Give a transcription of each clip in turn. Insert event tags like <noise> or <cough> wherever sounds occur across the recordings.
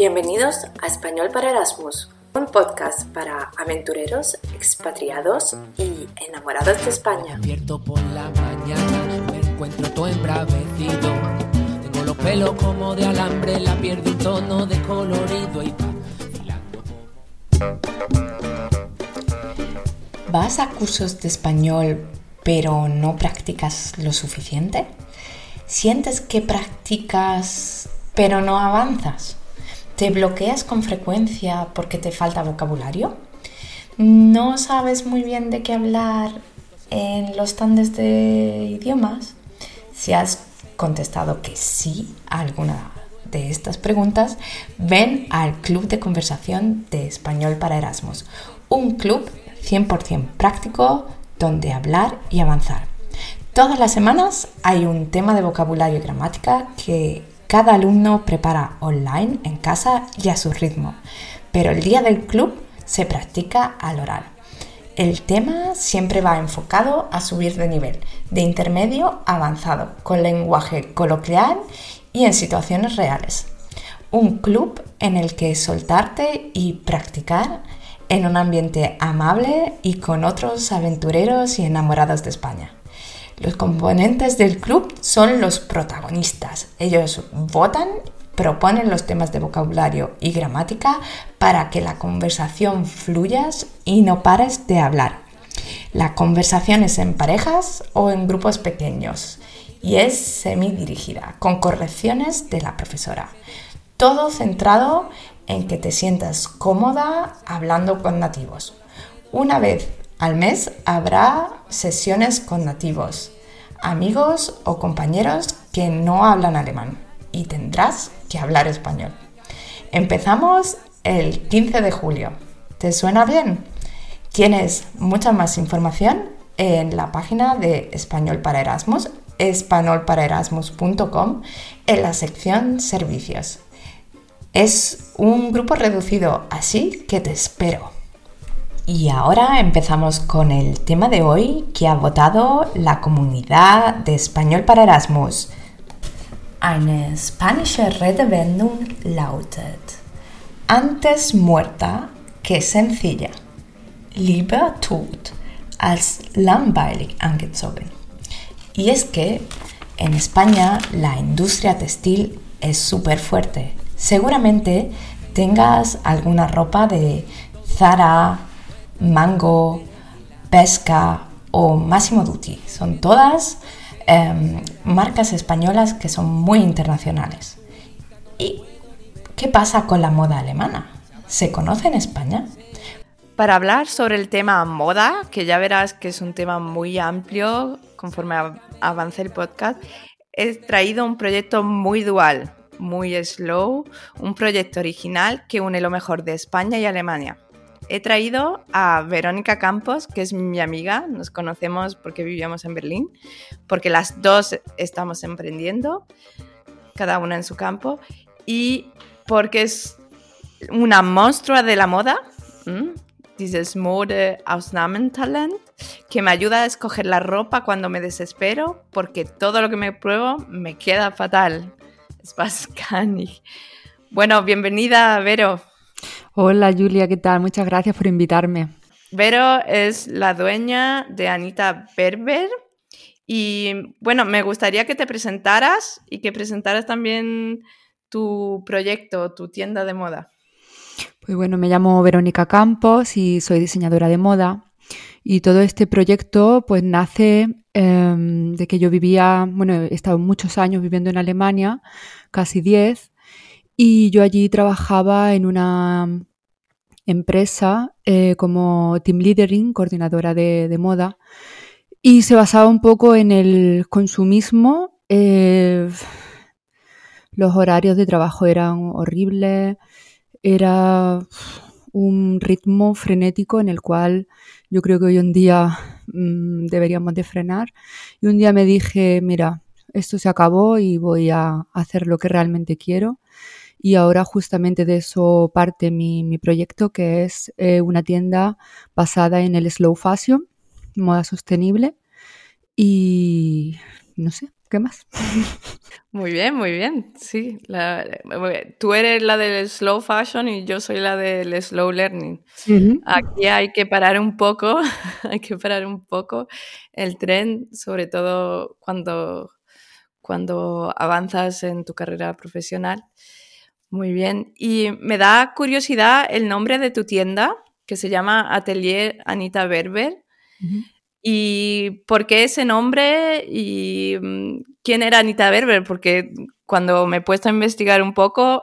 Bienvenidos a Español para Erasmus, un podcast para aventureros, expatriados y enamorados de España. Despierto por la mañana, me encuentro todo embravecido. Tengo los pelos como de alambre, la piel de un tono de colorido y ¿Vas a cursos de español pero no practicas lo suficiente? ¿Sientes que practicas pero no avanzas? ¿Te bloqueas con frecuencia porque te falta vocabulario? ¿No sabes muy bien de qué hablar en los stands de idiomas? Si has contestado que sí a alguna de estas preguntas, ven al Club de Conversación de Español para Erasmus, un club 100% práctico donde hablar y avanzar. Todas las semanas hay un tema de vocabulario y gramática que cada alumno prepara online en casa y a su ritmo, pero el día del club se practica al oral. El tema siempre va enfocado a subir de nivel, de intermedio a avanzado, con lenguaje coloquial y en situaciones reales. Un club en el que soltarte y practicar en un ambiente amable y con otros aventureros y enamorados de España. Los componentes del club son los protagonistas. Ellos votan, proponen los temas de vocabulario y gramática para que la conversación fluya y no pares de hablar. La conversación es en parejas o en grupos pequeños y es semidirigida, con correcciones de la profesora. Todo centrado en que te sientas cómoda hablando con nativos. Una vez al mes habrá sesiones con nativos, amigos o compañeros que no hablan alemán y tendrás que hablar español. Empezamos el 15 de julio. ¿Te suena bien? Tienes mucha más información en la página de Español para Erasmus, españolparaerasmus.com, en la sección Servicios. Es un grupo reducido, así que te espero. Y ahora empezamos con el tema de hoy que ha votado la comunidad de Español para Erasmus. Eine spanische Redewendung lautet: Antes muerta que sencilla. Lieber tot als langweilig angezogen. Y es que en España la industria textil es súper fuerte Seguramente tengas alguna ropa de Zara, Mango, Pesca o Massimo Dutti. Son todas em, marcas españolas que son muy internacionales. ¿Y qué pasa con la moda alemana? ¿Se conoce en España? Para hablar sobre el tema moda, que ya verás que es un tema muy amplio conforme avance el podcast, he traído un proyecto muy dual, muy slow, un proyecto original que une lo mejor de España y Alemania. He traído a Verónica Campos, que es mi amiga, nos conocemos porque vivíamos en Berlín, porque las dos estamos emprendiendo, cada una en su campo, y porque es una monstrua de la moda, dieses Mode Ausnahmetalent, que me ayuda a escoger la ropa cuando me desespero, porque todo lo que me pruebo me queda fatal. Bueno, bienvenida, Vero. Hola, Julia, ¿qué tal? Muchas gracias por invitarme. Vero es la dueña de Anita Berber. Y bueno, me gustaría que te presentaras y que presentaras también tu proyecto, tu tienda de moda. Pues bueno, me llamo Verónica Campos y soy diseñadora de moda. Y todo este proyecto pues nace em, de que yo vivía, bueno, he estado muchos años viviendo en Alemania, casi 10, y yo allí trabajaba en una empresa eh, como team leadering, coordinadora de, moda, y se basaba un poco en el consumismo. Eh, los horarios de trabajo eran horribles, era un ritmo frenético en el cual yo creo que hoy en día mm, deberíamos de frenar. Y un día me dije, mira, esto se acabó y voy a hacer lo que realmente quiero. Y ahora justamente de eso parte mi, proyecto, que es eh, una tienda basada en el slow fashion, moda sostenible. Y no sé, ¿Qué más? <laughs> Muy bien, muy bien. Sí, tú eres la del slow fashion y yo soy la del slow learning. Aquí hay que parar un poco, <laughs> hay que parar un poco el tren, sobre todo cuando, cuando avanzas en tu carrera profesional. Muy bien. Y me da curiosidad el nombre de tu tienda, que se llama Atelier Anita Berber. ¿Y por qué ese nombre? ¿Y mm, quién era Anita Berber? Porque cuando me he puesto a investigar un poco,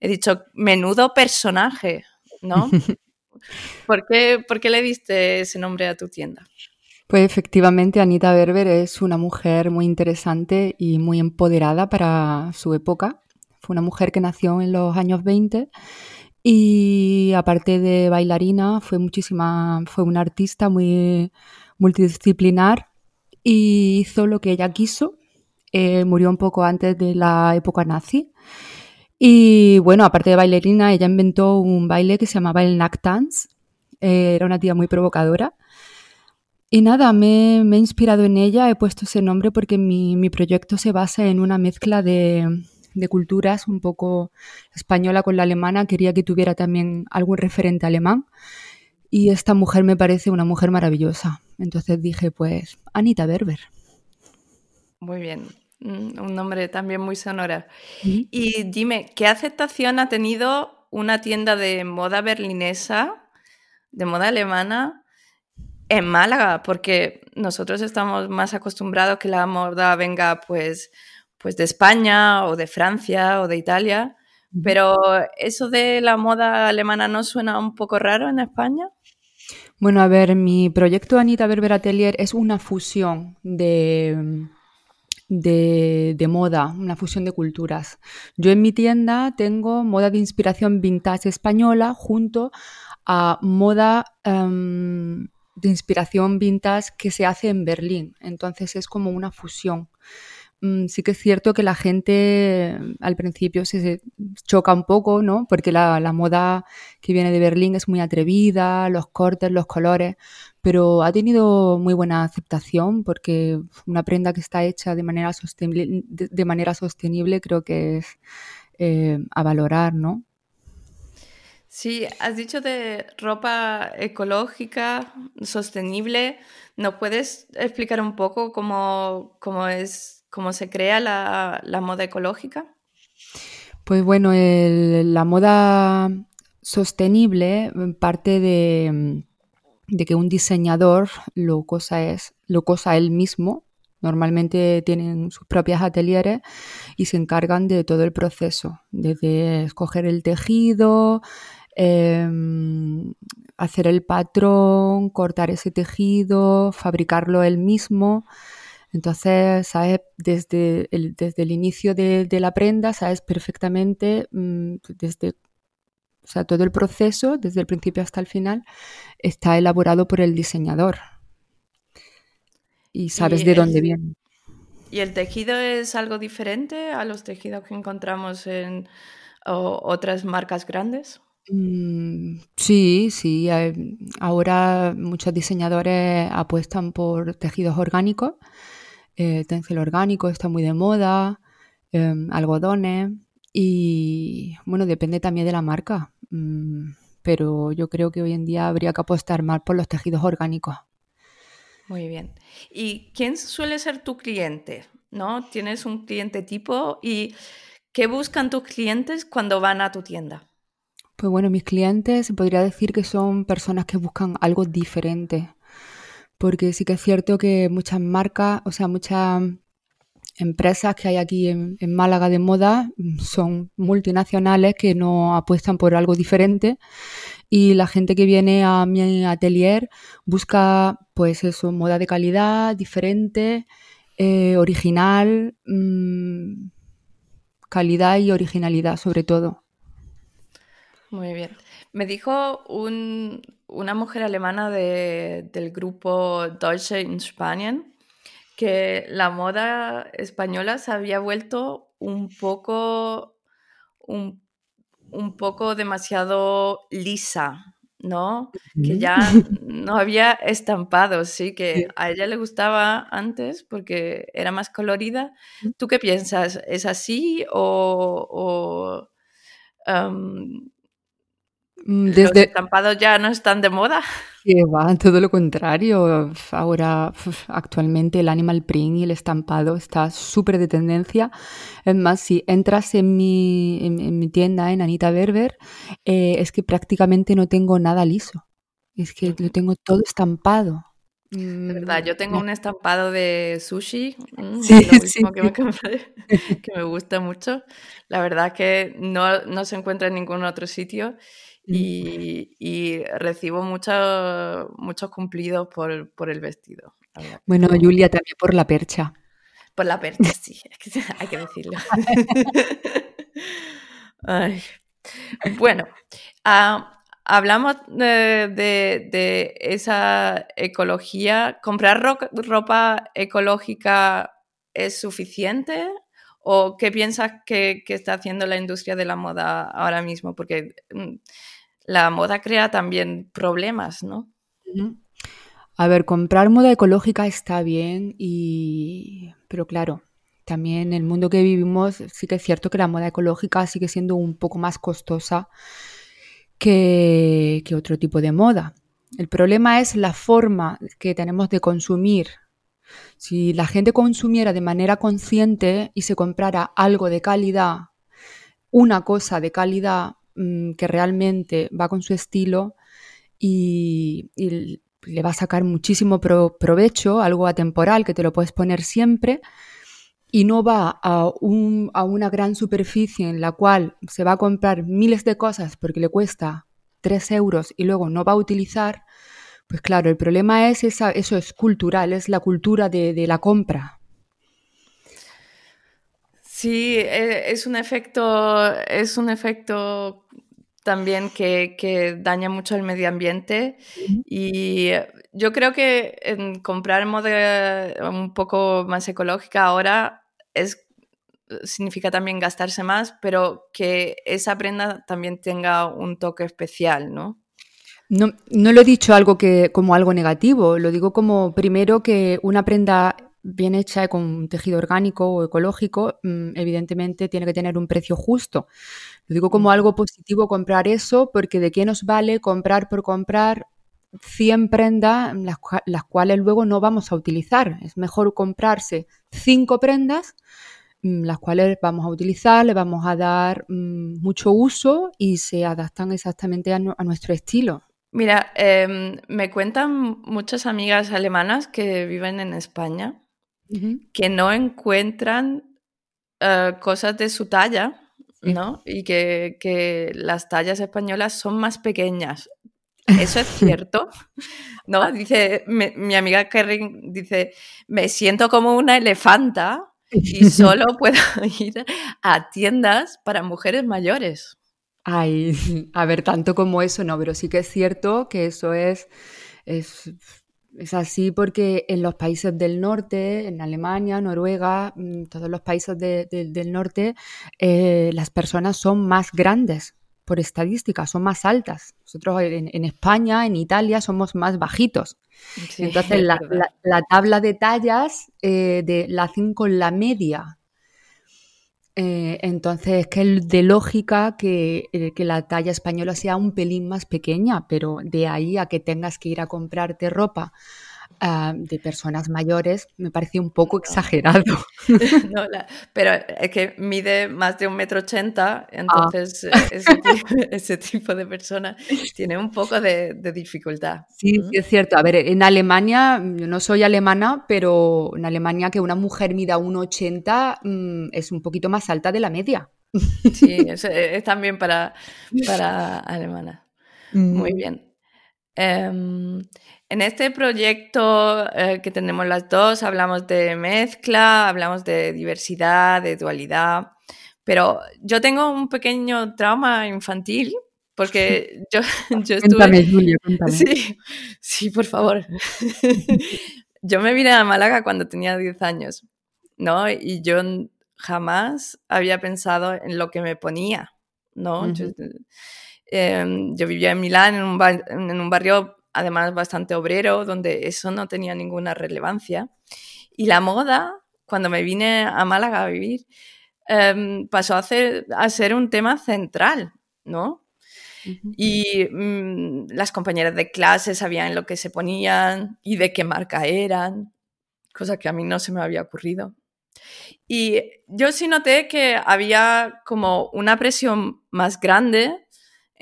he dicho, menudo personaje, ¿no? <laughs> ¿Por qué, ¿Por qué le diste ese nombre a tu tienda? Pues efectivamente, Anita Berber es una mujer muy interesante y muy empoderada para su época. Fue una mujer que nació en los años 20 y aparte de bailarina, fue muchísima, fue una artista muy multidisciplinar y hizo lo que ella quiso. Eh, murió un poco antes de la época nazi. Y bueno, aparte de bailarina, ella inventó un baile que se llamaba el Dance. Eh, era una tía muy provocadora. Y nada, me, he inspirado en ella, he puesto ese nombre porque mi, proyecto se basa en una mezcla de, de, culturas, un poco española con la alemana. Quería que tuviera también algún referente alemán. Y esta mujer me parece una mujer maravillosa. Entonces dije, pues, Anita Berber. Muy bien, mm, un nombre también muy sonora. Y dime, ¿qué aceptación ha tenido una tienda de moda berlinesa, de moda alemana, en Málaga? Porque nosotros estamos más acostumbrados que la moda venga pues, pues de España o de Francia o de Italia. Pero eso de la moda alemana no suena un poco raro en España? Bueno, a ver, mi proyecto Anita Berber Atelier es una fusión de, de, moda, una fusión de culturas. Yo en mi tienda tengo moda de inspiración vintage española junto a moda em, de inspiración vintage que se hace en Berlín. Entonces es como una fusión. Mm, sí que es cierto que la gente mm, al principio se choca un poco, ¿no? Porque la, moda que viene de Berlín es muy atrevida, los cortes, los colores, pero ha tenido muy buena aceptación porque una prenda que está hecha de manera sostenible, de, manera sostenible creo que es eh, a valorar, ¿no? Sí, has dicho de ropa ecológica, sostenible. ¿No puedes explicar un poco cómo, cómo es cómo se crea la, moda ecológica? Pues bueno, la moda sostenible parte de, que un diseñador lo cosa es, lo cosa él mismo. Normalmente tienen sus propias atelieres y se encargan de todo el proceso, desde escoger el tejido, em, hacer el patrón, cortar ese tejido, fabricarlo él mismo. Entonces, sabes, desde el, desde el inicio de, la prenda, sabes perfectamente, mm, desde, o sea, todo el proceso, desde el principio hasta el final, está elaborado por el diseñador. Y sabes de dónde viene. ¿Y el tejido es algo diferente a los tejidos que encontramos en otras marcas grandes? Mm, sí, sí. Ahora muchos diseñadores apuestan por tejidos orgánicos eh, tencel orgánico está muy de moda, em, algodones y bueno, depende también de la marca, mm, pero yo creo que hoy en día habría que apostar más por los tejidos orgánicos. Muy bien. ¿Y quién suele ser tu cliente? ¿No? ¿Tienes un cliente tipo? ¿Y qué buscan tus clientes cuando van a tu tienda? Pues bueno, mis clientes se podría decir que son personas que buscan algo diferente porque sí que es cierto que muchas marcas, o sea, muchas empresas que hay aquí en, Málaga de moda son multinacionales que no apuestan por algo diferente y la gente que viene a mi atelier busca pues eso, moda de calidad, diferente, eh, original, mm, calidad y originalidad sobre todo. Muy bien. Me dijo una mujer alemana del grupo Deutsche in Spanien que la moda española se había vuelto un poco, un, poco demasiado lisa, ¿no? Que ya no había estampados, sí, que a ella le gustaba antes porque era más colorida. ¿Tú qué piensas? ¿Es así o, Mm, desde... ¿Los estampados ya no están de moda? <laughs> Que va, todo lo contrario. Ahora, actualmente, el animal print y el estampado está súper de tendencia. Es más, si entras en mi, en, mi tienda, en Anita Berber, eh, es que prácticamente no tengo nada liso. Es que lo tengo todo estampado. De verdad, yo tengo mm, un estampado de sushi, mm, sí, <laughs> sí, que me compré, <laughs> que me gusta mucho. La verdad que no, no se encuentra en ningún otro sitio y, recibo muchos cumplidos por, el vestido. Bueno, Julia, también por la percha. Por la percha, sí, <laughs> hay que decirlo. <laughs> Bueno, ah, hablamos de, esa ecología. ¿Comprar ropa ecológica es suficiente? ¿O qué piensas que, está haciendo la industria de la moda ahora mismo? Porque mm, la moda crea también problemas, ¿no? A ver, comprar moda ecológica está bien, y... pero claro, también en el mundo que vivimos sí que es cierto que la moda ecológica sigue siendo un poco más costosa que, que otro tipo de moda. El problema es la forma que tenemos de consumir. Si la gente consumiera de manera consciente y se comprara algo de calidad, una cosa de calidad, Mm, que realmente va con su estilo y, le va a sacar muchísimo provecho, algo atemporal que te lo puedes poner siempre y no va a, a, una gran superficie en la cual se va a comprar miles de cosas porque le cuesta 3 euros y luego no va a utilizar, pues claro, el problema es esa, eso es cultural, es la cultura de la compra. Sí, e, es un efecto, es un efecto también que, daña mucho el medio ambiente y yo creo que en comprar moda un poco más ecológica ahora es significa también gastarse más, pero que esa prenda también tenga un toque especial, ¿no? No, no lo he dicho algo que, como algo negativo, lo digo como primero que una prenda bien hecha con tejido orgánico o ecológico, mm, evidentemente tiene que tener un precio justo. Lo digo como algo positivo comprar eso, porque de qué nos vale comprar por comprar 100 prendas, las, las cuales luego no vamos a utilizar. Es mejor comprarse 5 prendas, mm, las cuales vamos a utilizar, le vamos a dar mm, mucho uso y se adaptan exactamente a, nuestro estilo. Mira, em, me cuentan muchas amigas alemanas que viven en España que no encuentran eh, cosas de su talla, ¿no? Y que, las tallas españolas son más pequeñas. <laughs> ¿Eso es cierto? ¿No? Dice, mi amiga Kerrin dice, me siento como una elefanta y <laughs> solo puedo <laughs> ir a tiendas para mujeres mayores. Ay, <laughs> a ver, tanto como eso no, pero sí que es cierto que eso es, es es así porque en los países del norte, en Alemania, Noruega, mm, todos los países del norte, eh, las personas son más grandes por estadística, son más altas. Nosotros en, España, en Italia, somos más bajitos. <laughs> Entonces, la, tabla de tallas eh, de, la hacen con la media eh, entonces, es que de lógica que, eh, que, la talla española sea un pelín más pequeña, pero de ahí a que tengas que ir a comprarte ropa Ah, de personas mayores me parece un poco exagerado. <laughs> pero es que mide más de un metro ochenta, entonces ah. <laughs> ese, tipo, de persona tiene un poco de, dificultad. Sí, sí, es cierto. A ver, en Alemania, yo no soy alemana, pero en Alemania que una mujer mida 1,80 mm, es un poquito más alta de la media. Sí, es, es también para, para alemana. Muy mm. bien. Em, en este proyecto eh, que tenemos las dos hablamos de mezcla, hablamos de diversidad, de dualidad, pero yo tengo un pequeño trauma infantil porque yo, <laughs> yo estuve... Cuéntame, Julia, cuéntame. Sí, sí, por favor. <laughs> yo me vine a Málaga cuando tenía 10 años, ¿no? Y yo jamás había pensado en lo que me ponía, ¿no? Yo vivía en Milán, en un, en un barrio además bastante obrero, donde eso no tenía ninguna relevancia. Y la moda, cuando me vine a Málaga a vivir, em, pasó a, ser- a ser un tema central, ¿no? Y mm, las compañeras de clase sabían lo que se ponían y de qué marca eran, cosa que a mí no se me había ocurrido. Y yo sí noté que había como una presión más grande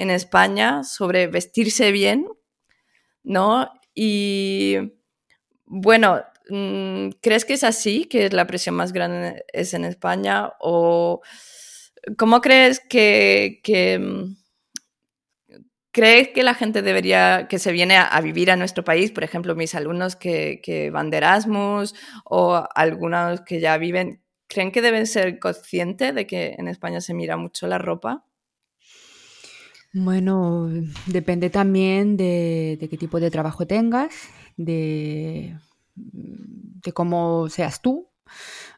en España sobre vestirse bien, ¿no? Y bueno, mm, ¿crees que es así, que la presión más grande es en España? ¿O cómo crees que, que, mm, crees que la gente debería, que se viene a, vivir a nuestro país, por ejemplo, mis alumnos que, que van de Erasmus o algunos que ya viven, ¿creen que deben ser conscientes de que en España se mira mucho la ropa? Bueno, depende también de, de qué tipo de trabajo tengas, de, de cómo seas tú.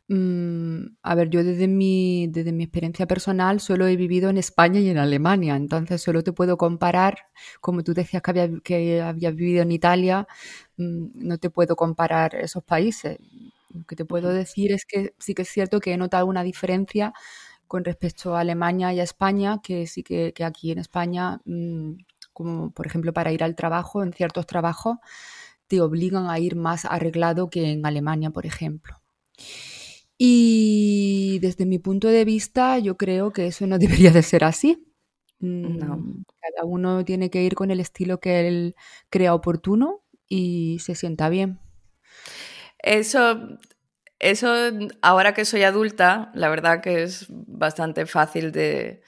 Mm, a ver, yo desde mi, desde mi experiencia personal solo he vivido en España y en Alemania, entonces solo te puedo comparar, como tú decías que, había, que habías vivido en Italia, mm, no te puedo comparar esos países. Lo que te puedo decir es que sí que es cierto que he notado una diferencia con respecto a Alemania y a España, que sí que, que aquí en España, mm, como por ejemplo para ir al trabajo, en ciertos trabajos te obligan a ir más arreglado que en Alemania, por ejemplo. Y desde mi punto de vista, yo creo que eso no <laughs> debería de ser así. No. Mm, Cada uno tiene que ir con el estilo que él crea oportuno y se sienta bien. Eso, eso, ahora que soy adulta, la verdad que es bastante fácil de,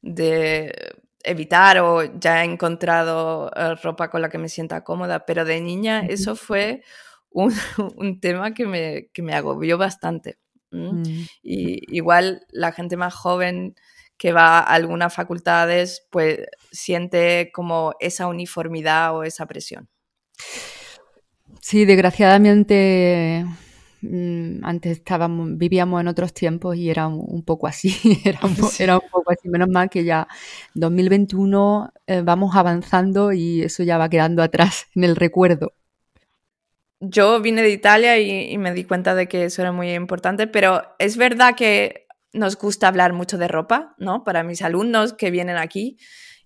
de evitar o ya he encontrado eh, ropa con la que me sienta cómoda, pero de niña eso fue un, <laughs> un tema que me, que me agobió bastante. Mm. Y igual la gente más joven que va a algunas facultades, pues siente como esa uniformidad o esa presión. Sí, desgraciadamente antes estábamos, vivíamos en otros tiempos y era un, un poco así, <laughs> un, era un poco así. Menos mal que ya 2021 eh, vamos avanzando y eso ya va quedando atrás <laughs> en el recuerdo. Yo vine de Italia y, y me di cuenta de que eso era muy importante, pero es verdad que nos gusta hablar mucho de ropa, ¿no? Para mis alumnos que vienen aquí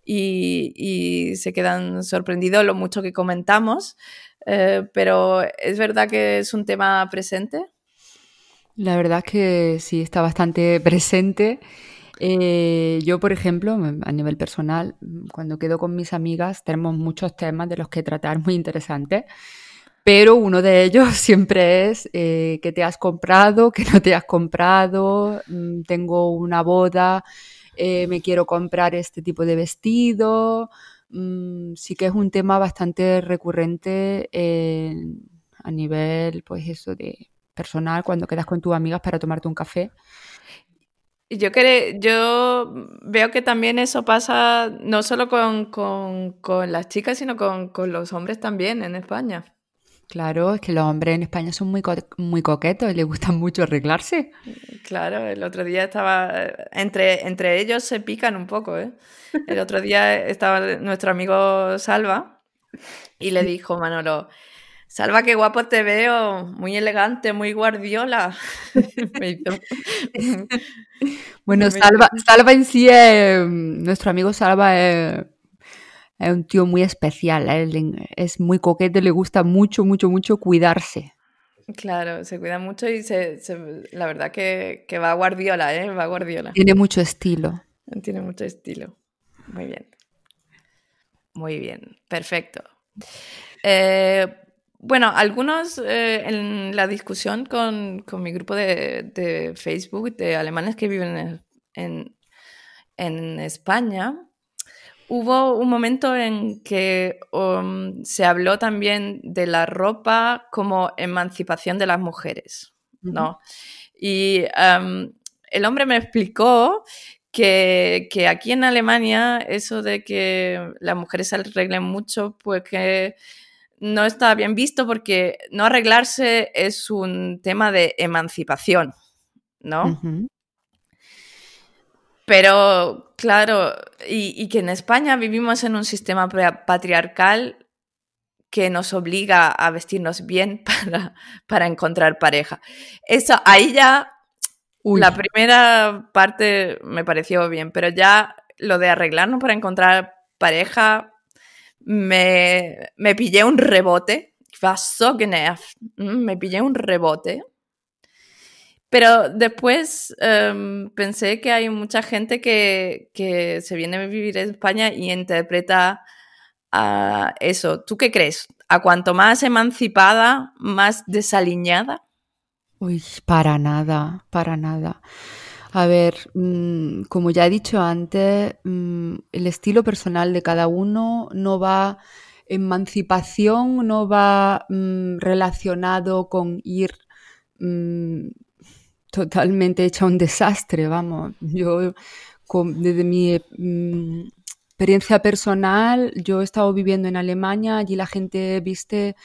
y, se quedan sorprendidos lo mucho que comentamos, eh, pero es verdad que es un tema presente. La verdad es que sí está bastante <laughs> presente. Eh, yo, por ejemplo, a nivel personal, cuando quedo con mis amigas, tenemos muchos temas de los que tratar muy interesantes. Pero uno de ellos <laughs> siempre es eh, qué te has comprado, qué no te has comprado, mm, tengo una boda, eh, me quiero comprar este tipo de vestido. Mm, sí que es un tema bastante recurrente en- a nivel, pues eso, de personal, cuando quedas con tus amigas para tomarte un café. Yo, cre- yo veo que también eso pasa no solo con, con- con las chicas, sino con, con los hombres también en España. Claro, es que los hombres en España son muy, co- muy coquetos y les gusta mucho arreglarse. Claro, el otro día estaba, entre, entre ellos se pican un poco, ¿eh? El otro día estaba nuestro amigo Salva y le dijo Manolo, Salva, qué guapo te veo, muy elegante, muy guardiola. <laughs> Me hizo- Bueno, <laughs> me Salva, Salva en sí es, nuestro amigo Salva es, es un tío muy especial, es muy coqueto, le gusta mucho, mucho, mucho cuidarse. Claro, se cuida mucho y se, se- la verdad que, que va guardiola, ¿eh? Va guardiola. Tiene mucho estilo. Tiene mucho estilo. Muy bien. Muy bien, perfecto. Eh, bueno, algunos eh, en la discusión con, con mi grupo de, de Facebook de alemanes que viven en, en- en España, hubo un momento en que um, se habló también de la ropa como emancipación de las mujeres, ¿no? Y um, el hombre me explicó que, que aquí en Alemania eso de que las mujeres se arreglen mucho, pues que no está bien visto porque no arreglarse es un tema de emancipación, ¿no? Ujú. Pero, claro, y, que en España vivimos en un sistema patriarcal que nos obliga a vestirnos bien <laughs> para, para encontrar pareja. Eso, ahí ya, la primera parte me pareció bien, pero ya lo de arreglarnos para encontrar pareja, me, me pillé un rebote. Mm, me pillé un rebote pero después em, pensé que hay mucha gente que, que, se viene a vivir en España y interpreta uh, eso. ¿Tú qué crees? ¿A cuanto más emancipada, más desaliñada? Uy, para nada, para nada. A ver, mm, como ya he dicho antes, mm, el estilo personal de cada uno no va, emancipación no va mm, relacionado con ir totalmente hecha un desastre, vamos. Yo, desde mi mm, experiencia personal, yo he estado viviendo en Alemania, allí la gente viste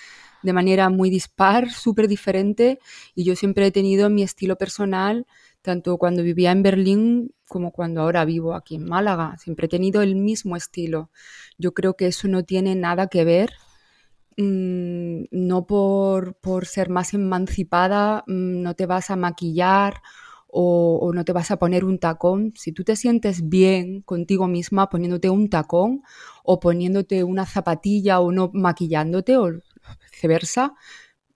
de manera muy dispar, súper diferente, y yo siempre he tenido mi estilo personal, tanto cuando vivía en Berlín como cuando ahora vivo aquí en Málaga. Siempre he tenido el mismo estilo. Yo creo que eso no tiene nada que ver Mm, no por, ser más emancipada, mm, no te vas a maquillar o, no te vas a poner un tacón. Si tú te sientes bien contigo misma poniéndote un tacón o poniéndote una zapatilla o no maquillándote o viceversa,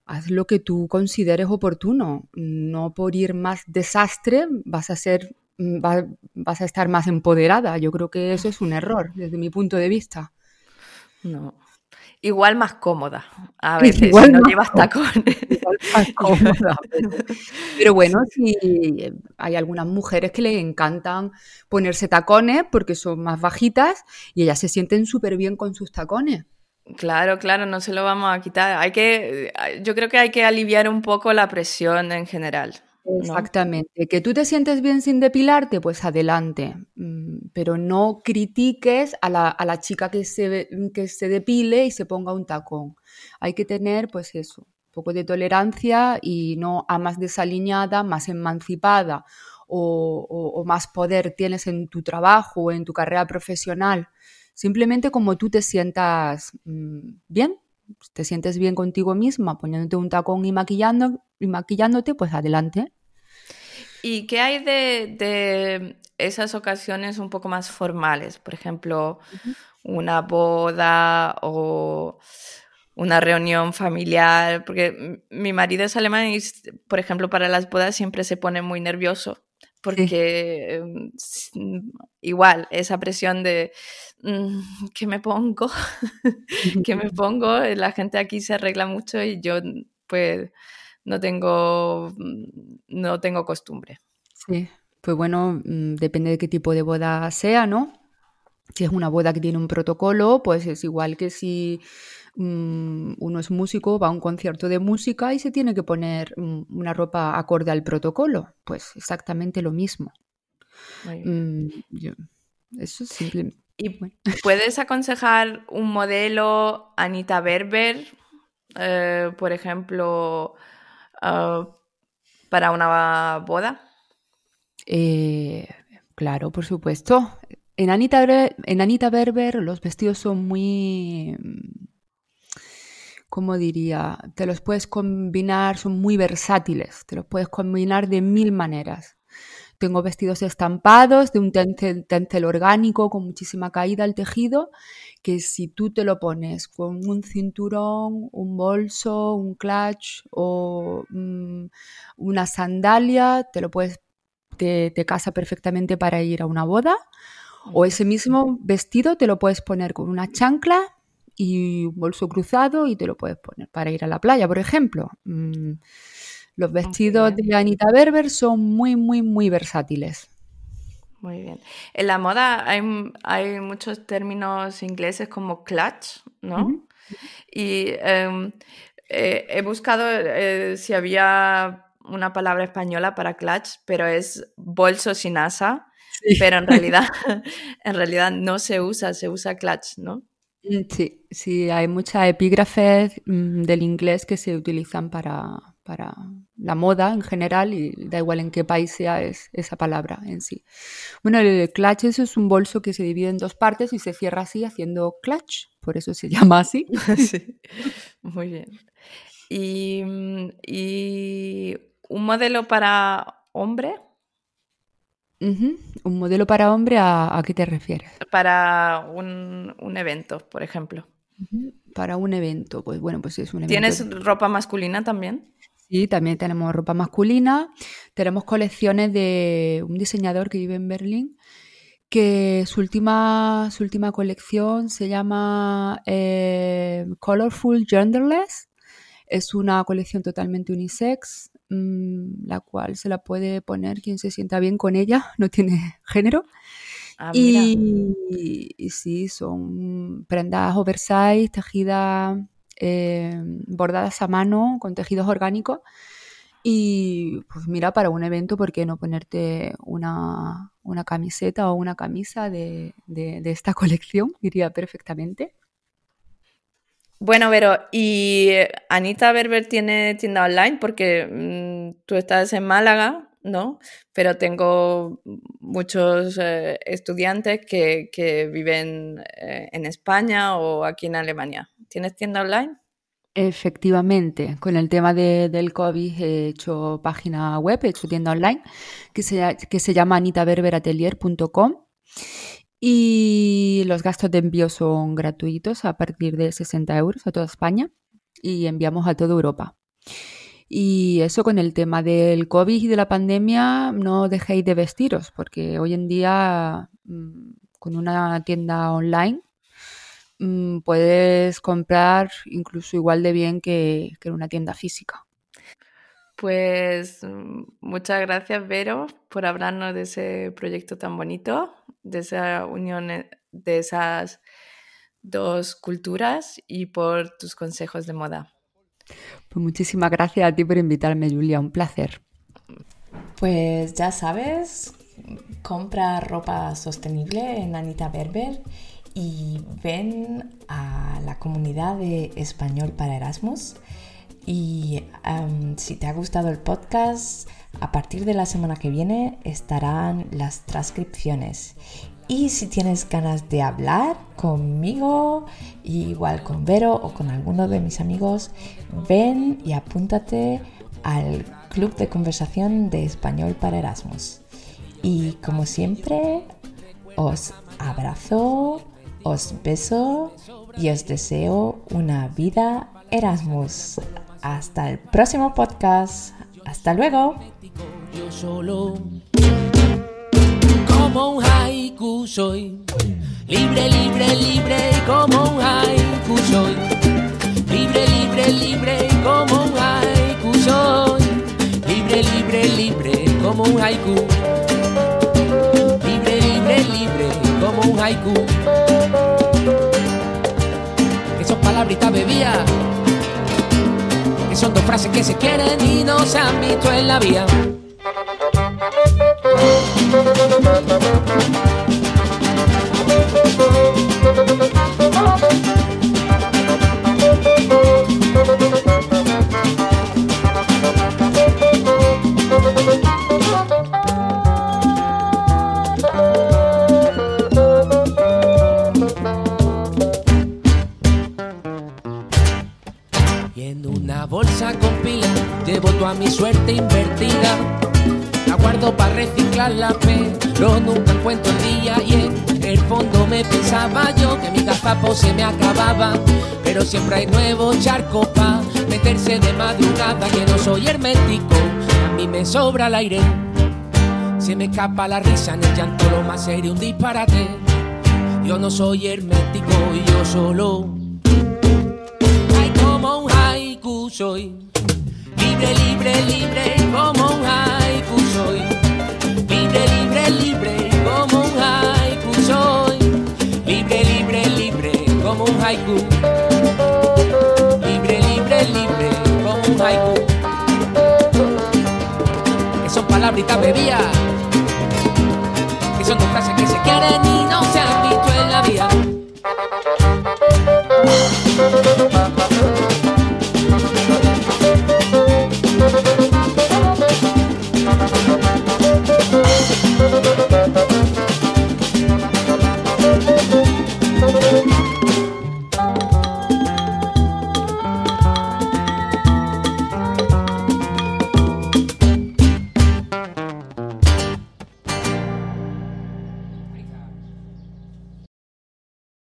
haz lo que tú consideres oportuno. No por ir más desastre vas a ser mm, vas a estar más empoderada. Yo creo que eso es un error desde mi punto de vista. No, Igual más cómoda, a <laughs> veces, igual si no llevas tacones. <laughs> Igual más <laughs> cómoda. Pero bueno, sí, hay algunas mujeres que le encantan ponerse tacones porque son más bajitas y ellas se sienten súper bien con sus tacones. Claro, claro, no se lo vamos a quitar. Hay que, yo creo que hay que aliviar un poco la presión en general. Exactamente. Que tú te sientes bien sin depilarte, pues adelante. Mm, pero no critiques a la, chica que se, que se depile y se ponga un tacón. Hay que tener, pues eso, un poco de tolerancia y no a más desaliñada, más emancipada o, más poder tienes en tu trabajo o en tu carrera profesional. Simplemente como tú te sientas mm, bien, te sientes bien contigo misma, poniéndote un tacón y, maquillando, y maquillándote, pues adelante. ¿Y qué hay de, esas ocasiones un poco más formales? Por ejemplo, una boda o una reunión familiar, porque mi marido es alemán y, por ejemplo, para las bodas siempre se pone muy nervioso, porque em, igual esa presión de mm, ¿qué me pongo? <laughs> ¿Qué me pongo? La gente aquí se arregla mucho y yo pues no tengo, mm, no tengo costumbre. Sí, pues bueno, mm, depende de qué tipo de boda sea, ¿no? Si es una boda que tiene un protocolo, pues es igual que si mm, uno es músico, va a un concierto de música y se tiene que poner una ropa acorde al protocolo. Pues exactamente lo mismo. eso es simple. ¿Y <laughs> puedes aconsejar un modelo Anita Berber, eh, por ejemplo, Ah, para una boda? Eh, claro, por supuesto. En Anita, en Anita Berber los vestidos son muy, ¿cómo diría? Te los puedes combinar, son muy versátiles, te los puedes combinar de mil maneras. Tengo vestidos estampados de un tencel, orgánico con muchísima caída al tejido, que si tú te lo pones con un cinturón, un bolso, un clutch o mm, una sandalia, te lo puedes, te, casa perfectamente para ir a una boda. O ese mismo vestido te lo puedes poner con una chancla y un bolso cruzado y te lo puedes poner para ir a la playa, por ejemplo. Mm, los vestidos de Anita Berber son muy, muy, muy versátiles. Muy bien. En la moda hay, muchos términos ingleses como clutch, ¿no? Y em, eh, he buscado eh, si había una palabra española para clutch, pero es bolso sin asa, pero en realidad, <laughs> <laughs> en realidad no se usa, se usa clutch, ¿no? Mm, sí, sí, hay muchas epígrafes mm, del inglés que se utilizan para, para la moda en general y da igual en qué país sea es, esa palabra en sí. Bueno, el clutch es un bolso que se divide en dos partes y se cierra así haciendo clutch, por eso se <laughs> llama así. <laughs> sí, muy bien. ¿Y, y un modelo para hombre? ¿Un modelo para hombre a, qué te refieres? Para un, un evento, por ejemplo. Para un evento, pues bueno, pues es un evento. ¿Tienes ropa masculina también? Sí, también tenemos ropa masculina. Tenemos colecciones de un diseñador que vive en Berlín, que su última, su última colección se llama eh, Colorful Genderless. Es una colección totalmente unisex, mm, la cual se la puede poner quien se sienta bien con ella, <laughs> no tiene género. Ah, y, sí, son prendas oversize, tejidas, eh, bordadas a mano, con tejidos orgánicos. Y pues mira, para un evento, ¿por qué no ponerte una, camiseta o una camisa de, esta <laughs> colección? Iría perfectamente. Bueno, pero ¿y Anita Berber tiene tienda online? Porque mm, tú estás en Málaga ¿no? Pero tengo muchos eh, estudiantes que, viven eh, en España o aquí en Alemania. ¿Tienes tienda online? Efectivamente, con el tema del COVID he hecho página web, he hecho tienda online que se, que se llama anitaberberatelier.com y los gastos de envío son gratuitos a partir de 60 euros a toda España y enviamos a toda Europa. Y eso con el tema del COVID y de la pandemia, no dejéis de vestiros, porque hoy en día mm, con una tienda online mm, puedes comprar incluso igual de bien que, en una tienda física. Pues mm, muchas gracias, Vero, por hablarnos de ese proyecto tan bonito, de esa unión eh, de esas dos culturas y por tus consejos de moda. Pues muchísimas gracias a ti por invitarme, Julia, un placer. Pues ya sabes, compra ropa sostenible en Anita Berber y ven a la comunidad de Español para Erasmus. Y si te ha gustado el podcast, a partir de la semana que viene estarán las transcripciones. Y si tienes ganas de hablar conmigo, igual con Vero o con alguno de mis amigos, ven y apúntate al Club de Conversación de Español para Erasmus. Y como siempre, os abrazo, os beso y os deseo una vida Erasmus. Hasta el próximo podcast. Hasta luego como un haiku soy. Libre, libre, libre como un haiku soy. Libre, libre, libre como un haiku soy. Libre, libre, libre como un haiku. Libre, libre, libre como un haiku. Que palabritas bebía. Que son dos frases que se quieren y no se han visto en la vía. Y pero siempre hay nuevos charcos pa' meterse de madrugada, que no soy hermético, a mí me sobra el aire, se me escapa la risa en el llanto, lo más serio, un disparate, yo no soy hermético y yo solo, ay como un haiku soy, libre, libre, libre como un haiku soy. Libre, libre, libre, como un haiku soy. Libre, libre, libre, como un haiku libre como un haiku. Que son palabritas bebidas, que son dos que se quieren y no se han visto en la vida.